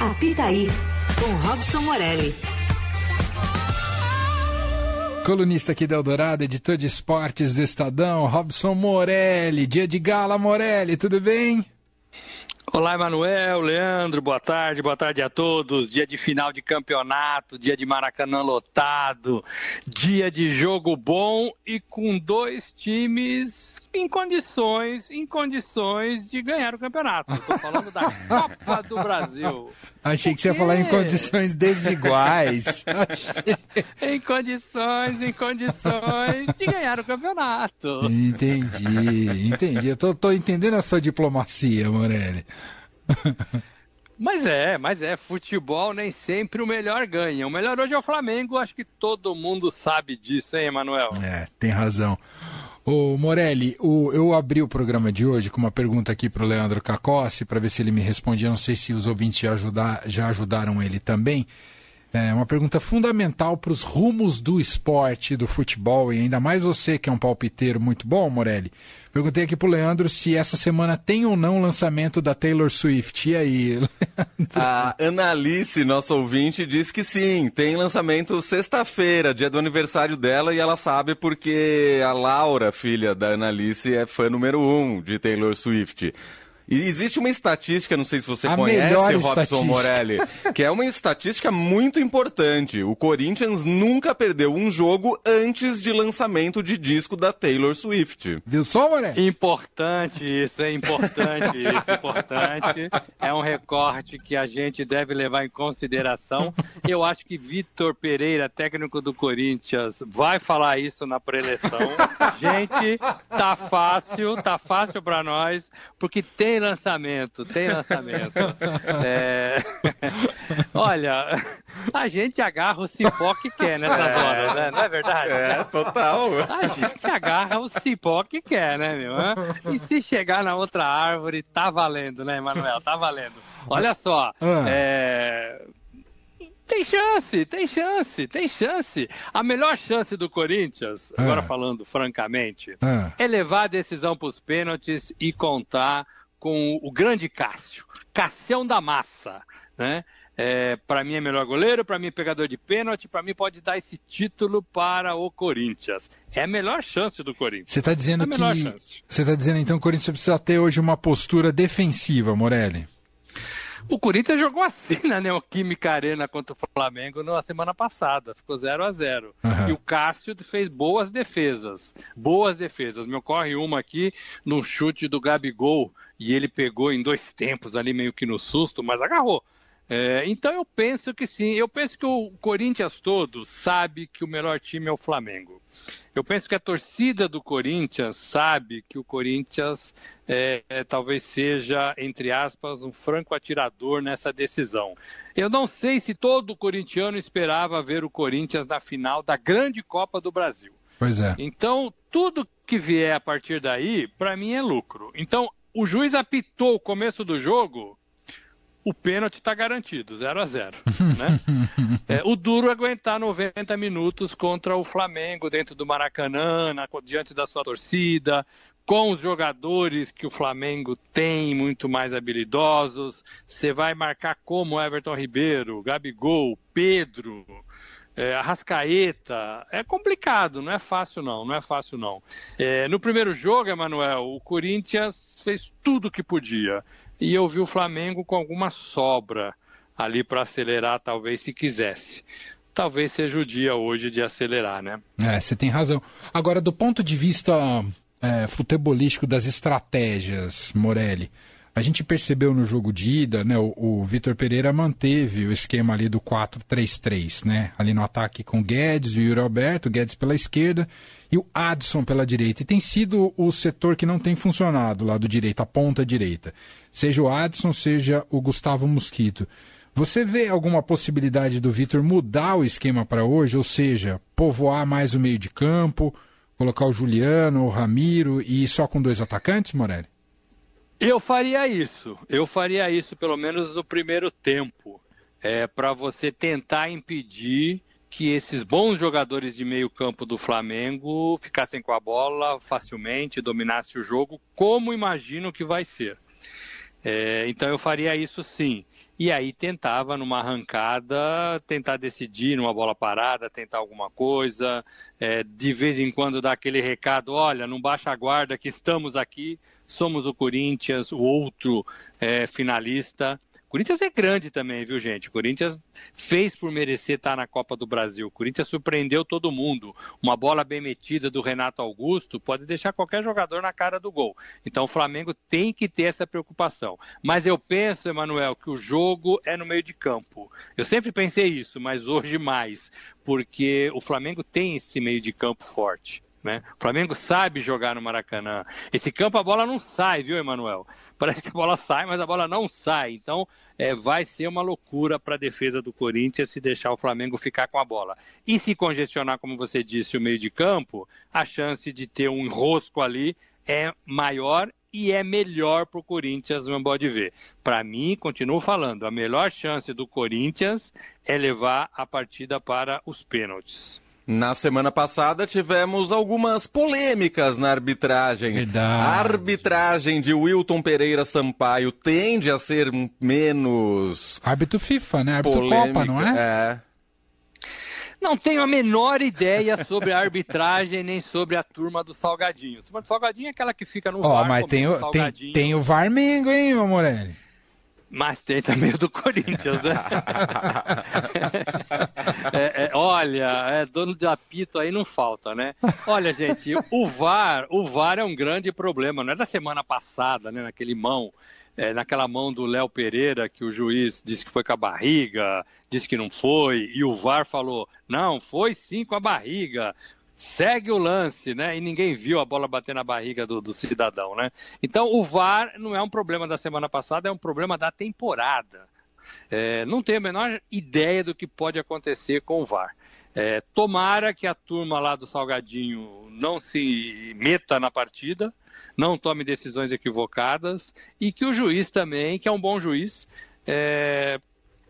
Apitaí, com Robson Morelli. Colunista aqui da Eldorado, editor de esportes do Estadão, Robson Morelli. Dia de gala, Morelli, tudo bem? Olá, Emanuel, Leandro, boa tarde, boa tarde a todos. Dia de final de campeonato, dia de Maracanã lotado, dia de jogo bom e com dois times em condições, em condições de ganhar o campeonato. Estou falando da Copa do Brasil. Achei que você ia falar em condições desiguais. em condições, em condições de ganhar o campeonato. Entendi, entendi. Eu tô, tô entendendo a sua diplomacia, Morelli. Mas é, mas é, futebol nem sempre o melhor ganha. O melhor hoje é o Flamengo, acho que todo mundo sabe disso, hein, Emanuel? É, tem razão. Ô Morelli, o, eu abri o programa de hoje com uma pergunta aqui para o Leandro Cacossi, para ver se ele me respondia. Não sei se os ouvintes já, ajudar, já ajudaram ele também. É uma pergunta fundamental para os rumos do esporte, do futebol, e ainda mais você que é um palpiteiro muito bom, Morelli. Perguntei aqui pro Leandro se essa semana tem ou não o lançamento da Taylor Swift. E aí, Leandro? A Analice, nosso ouvinte, diz que sim, tem lançamento sexta-feira, dia do aniversário dela, e ela sabe porque a Laura, filha da Analice, é fã número um de Taylor Swift. E existe uma estatística, não sei se você A conhece, Robson. Morelli, que é uma estatística muito importante. O Corinthians nunca perdeu um jogo antes de lançamento de disco da Taylor Swift. Viu só, Morelli? Importante isso, é importante isso, importante. É um recorte que a gente deve levar em consideração. Eu acho que Vitor Pereira, técnico do Corinthians, vai falar isso na preleção. Gente, tá fácil, tá fácil para nós, porque tem lançamento, tem lançamento. É... Olha, a gente agarra o cipó que quer nessas horas, né? Não é verdade? É, total. A gente agarra o cipó que quer, né, meu? E se chegar na outra árvore, tá valendo, né, Emanuel? Tá valendo. Olha só, Ah. é... Tem chance, tem chance, tem chance. A melhor chance do Corinthians, Ah. agora falando francamente, Ah, é levar a decisão para os pênaltis e contar com o grande Cássio, Cassião da Massa, né? É, para mim é melhor goleiro, para mim é pegador de pênalti, para mim pode dar esse título para o Corinthians. É a melhor chance do Corinthians. você está dizendo É que. Você está dizendo então que o Corinthians precisa ter hoje uma postura defensiva, Morelli? O Corinthians jogou assim na Neoquímica Arena contra o Flamengo na semana passada, ficou 0 a 0 Aham. E o Cássio fez boas defesas, boas defesas. Me ocorre uma aqui num chute do Gabigol e ele pegou em dois tempos ali meio que no susto, mas agarrou. É, então eu penso que sim, eu penso que o Corinthians todo sabe que o melhor time é o Flamengo. Eu penso que a torcida do Corinthians sabe que o Corinthians é, é, talvez seja, entre aspas, um franco atirador nessa decisão. Eu não sei se todo corintiano esperava ver o Corinthians na final da grande Copa do Brasil. Pois é. Então, tudo que vier a partir daí, para mim é lucro. Então, o juiz apitou o começo do jogo, o pênalti está garantido, 0 a 0 né? É, o duro é aguentar 90 minutos contra o Flamengo dentro do Maracanã, na- diante da sua torcida, com os jogadores que o Flamengo tem muito mais habilidosos. Você vai marcar como Everton Ribeiro, Gabigol, Pedro, é, Arrascaeta. É complicado, não é fácil não, não é fácil não. É, no primeiro jogo, Emanuel, o Corinthians fez tudo o que podia. E eu vi o Flamengo com alguma sobra ali para acelerar, talvez se quisesse. Talvez seja o dia hoje de acelerar, né? É, você tem razão. Agora, do ponto de vista é, futebolístico das estratégias, Morelli, a gente percebeu no jogo de ida, né? O, o Vitor Pereira manteve o esquema ali do 4-3-3, né? Ali no ataque com Guedes, o Yuri Alberto, Guedes pela esquerda e o Adson pela direita. E tem sido o setor que não tem funcionado lá do direito, a ponta direita. Seja o Adson, seja o Gustavo Mosquito. Você vê alguma possibilidade do Vitor mudar o esquema para hoje, ou seja, povoar mais o meio de campo, colocar o Juliano, o Ramiro e só com dois atacantes, Morelli? Eu faria isso. Eu faria isso pelo menos no primeiro tempo, é, para você tentar impedir que esses bons jogadores de meio campo do Flamengo ficassem com a bola facilmente, dominassem o jogo, como imagino que vai ser. É, então eu faria isso sim. E aí tentava, numa arrancada, tentar decidir numa bola parada, tentar alguma coisa. É, de vez em quando dar aquele recado: olha, não baixa a guarda que estamos aqui, somos o Corinthians, o outro é, finalista. Corinthians é grande também, viu, gente? Corinthians fez por merecer estar na Copa do Brasil. Corinthians surpreendeu todo mundo. Uma bola bem metida do Renato Augusto pode deixar qualquer jogador na cara do gol. Então o Flamengo tem que ter essa preocupação. Mas eu penso, Emanuel, que o jogo é no meio de campo. Eu sempre pensei isso, mas hoje mais, porque o Flamengo tem esse meio de campo forte. Né? O Flamengo sabe jogar no Maracanã. Esse campo a bola não sai, viu, Emanuel? Parece que a bola sai, mas a bola não sai. Então é, vai ser uma loucura para a defesa do Corinthians se deixar o Flamengo ficar com a bola. E se congestionar, como você disse, o meio de campo, a chance de ter um enrosco ali é maior e é melhor para o Corinthians, não pode ver. Para mim, continuo falando, a melhor chance do Corinthians é levar a partida para os pênaltis. Na semana passada tivemos algumas polêmicas na arbitragem. Verdade. A arbitragem de Wilton Pereira Sampaio tende a ser menos. Árbitro FIFA, né? Árbitro polêmica. Copa, não é? É. Não tenho a menor ideia sobre a arbitragem nem sobre a turma do Salgadinho. A turma do Salgadinho é aquela que fica no Ó, VAR mas tem o, tem, tem o Varmengo, hein, ô Morelli? Mas tem também o do Corinthians, né? É, é, olha, é, dono de apito aí não falta, né? Olha, gente, o VAR, o VAR é um grande problema. Não é da semana passada, né? Naquele mão, é, naquela mão do Léo Pereira, que o juiz disse que foi com a barriga, disse que não foi, e o VAR falou, não, foi sim com a barriga segue o lance, né? E ninguém viu a bola bater na barriga do, do, cidadão, né? Então o VAR não é um problema da semana passada, é um problema da temporada. É, não tenho a menor ideia do que pode acontecer com o VAR. É, tomara que a turma lá do Salgadinho não se meta na partida, não tome decisões equivocadas e que o juiz também, que é um bom juiz, é,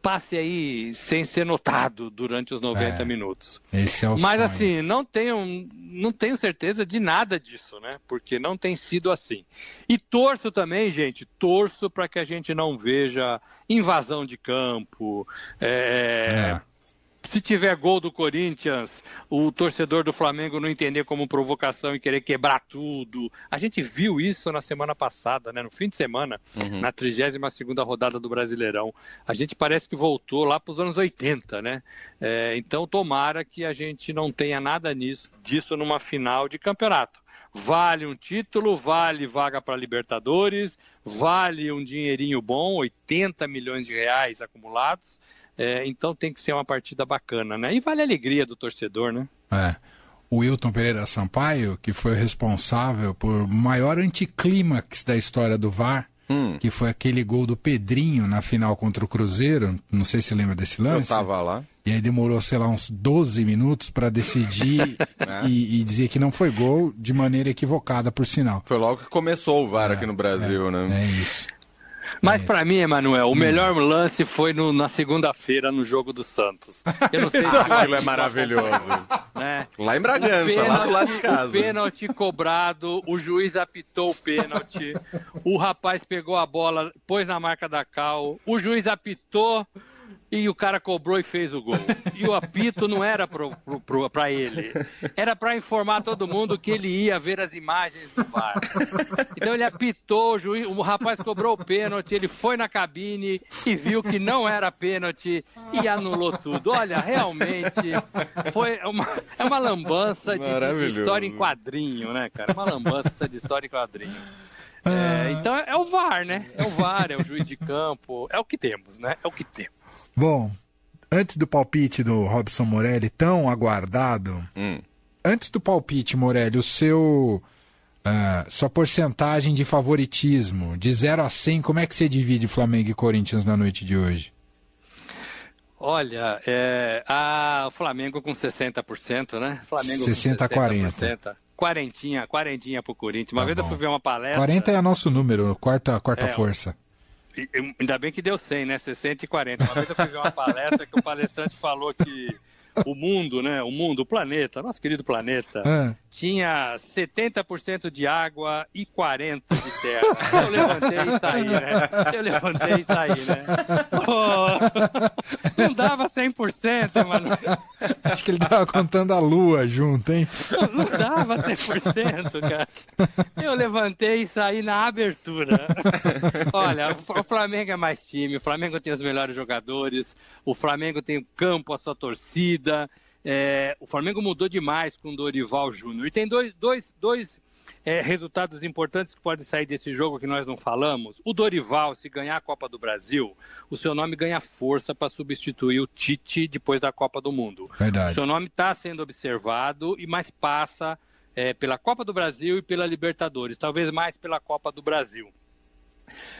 passe aí sem ser notado durante os 90 É, minutos. Esse é o Mas sonho. assim, não tenho, não tenho certeza de nada disso, né? Porque não tem sido assim. E torço também, gente, torço para que a gente não veja invasão de campo. é, É. Se tiver gol do Corinthians, o torcedor do Flamengo não entender como provocação e querer quebrar tudo. A gente viu isso na semana passada, né? no fim de semana, na 32ª rodada do Brasileirão. A gente parece que voltou lá para os anos 80, né? É, então, tomara que a gente não tenha nada nisso, disso numa final de campeonato. Vale um título, vale vaga para Libertadores, vale um dinheirinho bom, 80 milhões de reais acumulados. É, então tem que ser uma partida bacana, né? E vale a alegria do torcedor, né? É. O Wilton Pereira Sampaio, que foi responsável por maior anticlímax da história do VAR, Hum. que foi aquele gol do Pedrinho na final contra o Cruzeiro. Não sei se lembra desse Eu lance. tava lá. E aí demorou, sei lá, uns 12 minutos para decidir e, e dizer que não foi gol de maneira equivocada, por sinal. Foi logo que começou o VAR aqui no Brasil, né? É isso. Mas para mim, Emanuel, o melhor lance foi no- na segunda-feira no jogo do Santos. Eu não sei se o Aquilo é maravilhoso. né? Lá em O Bragança, lá do lado de O casa. pênalti cobrado, o juiz apitou o pênalti, o rapaz pegou a bola, pôs na marca da cal, o juiz apitou e o cara cobrou e fez o gol. E o apito não era pra ele, era para informar todo mundo que ele ia ver as imagens do VAR. Então ele apitou, o, juiz, o rapaz cobrou o pênalti, ele foi na cabine e viu que não era pênalti e anulou tudo. Olha, realmente foi uma, é uma lambança de- de, história em quadrinho, né, cara? Uma lambança de história em quadrinho. É, então é o VAR, né? É o VAR, é o juiz de campo, é o que temos, né? É o que temos. Bom, antes do palpite do Robson Morelli, tão aguardado, Hum. antes do palpite, Morelli, o seu. ah, sua porcentagem de favoritismo, de 0 a 100, como é que você divide Flamengo e Corinthians na noite de hoje? Olha, é, a, o Flamengo com 60%, né? Flamengo 60 a com 40. Quarentinha, quarentinha pro Corinthians. Uma Tá vez eu bom. fui ver uma palestra. 40 é nosso número, quarta, quarta É, força. Ainda bem que deu 100, né? 60 e 40. Uma vez eu fui ver uma palestra que o palestrante falou que o mundo, né? O mundo, o planeta, nosso querido planeta, Ah. tinha 70% de água e 40% de terra. Eu levantei e saí, né? Eu levantei e saí, né? Pô, não dava 100%, mano. Acho que ele tava contando a lua junto, hein? Não dava 100%, cara. Eu levantei e saí na abertura. Olha, o Flamengo é mais time, o Flamengo tem os melhores jogadores, o Flamengo tem o campo, a sua torcida. é, o Flamengo mudou demais com o Dorival Júnior. E tem dois, dois, dois é, resultados importantes que podem sair desse jogo que nós não falamos. O Dorival, se ganhar a Copa do Brasil, o seu nome ganha força para substituir o Tite depois da Copa do Mundo. Verdade. O seu nome está sendo observado e mais passa é, pela Copa do Brasil e pela Libertadores, talvez mais pela Copa do Brasil.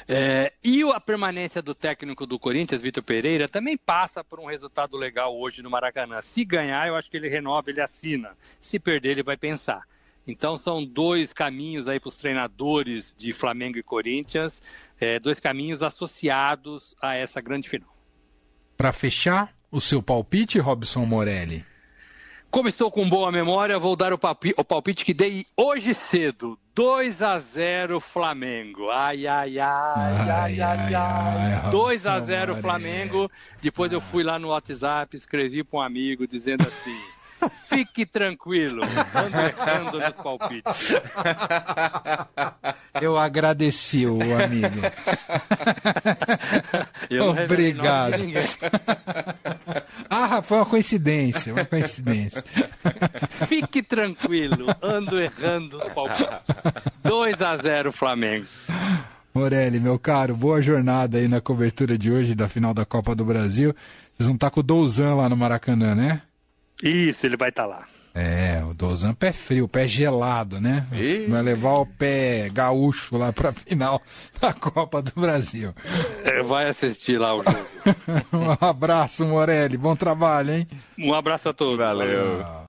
É, e a permanência do técnico do Corinthians, Vitor Pereira, também passa por um resultado legal hoje no Maracanã. Se ganhar, eu acho que ele renova, ele assina. Se perder, ele vai pensar. Então são dois caminhos aí para os treinadores de Flamengo e Corinthians, é, dois caminhos associados a essa grande final. Pra fechar, o seu palpite, Robson Morelli? Como estou com boa memória, vou dar o palpi- o palpite que dei hoje cedo. 2 a 0 Flamengo. Ai, ai, ai, ai, ai, ai, ai. ai, 2 a Robson 0 Morelli. Flamengo. Depois eu fui lá no WhatsApp, escrevi para um amigo dizendo assim: Fique tranquilo, ando errando nos palpites. Eu agradeci o amigo. Eu Obrigado. Ah, foi uma coincidência, uma coincidência. Fique tranquilo, ando errando os palpites. 2 a 0 Flamengo. Morelli, meu caro, boa jornada aí na cobertura de hoje da final da Copa do Brasil. Vocês vão estar com o Douzan lá no Maracanã, né? Isso, ele vai estar lá. É, o Douzan pé frio, pé gelado, né? Ih. Vai levar o pé gaúcho lá pra final da Copa do Brasil. É, Vai assistir lá o jogo. Um abraço, Morelli. Bom trabalho, hein? Um abraço a todos. Valeu. Tchau.